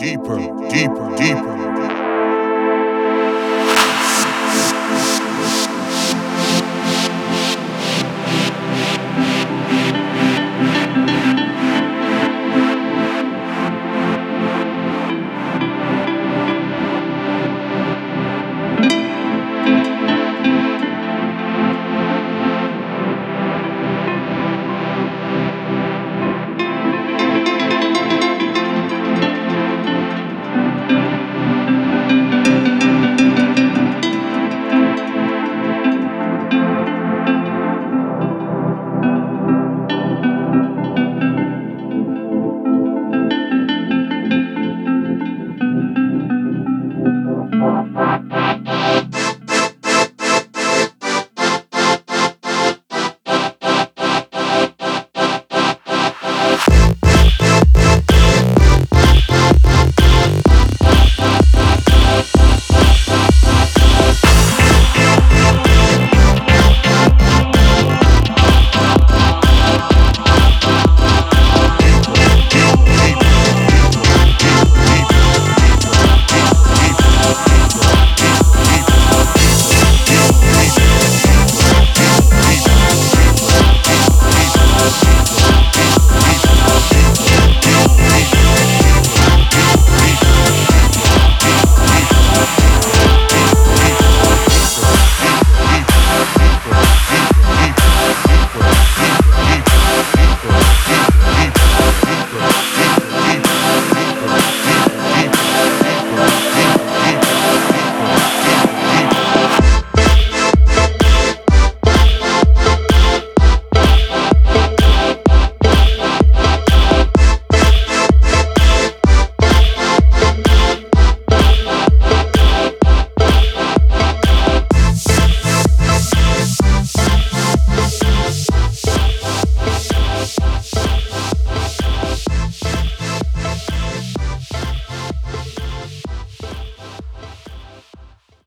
deeper, deeper, deeper.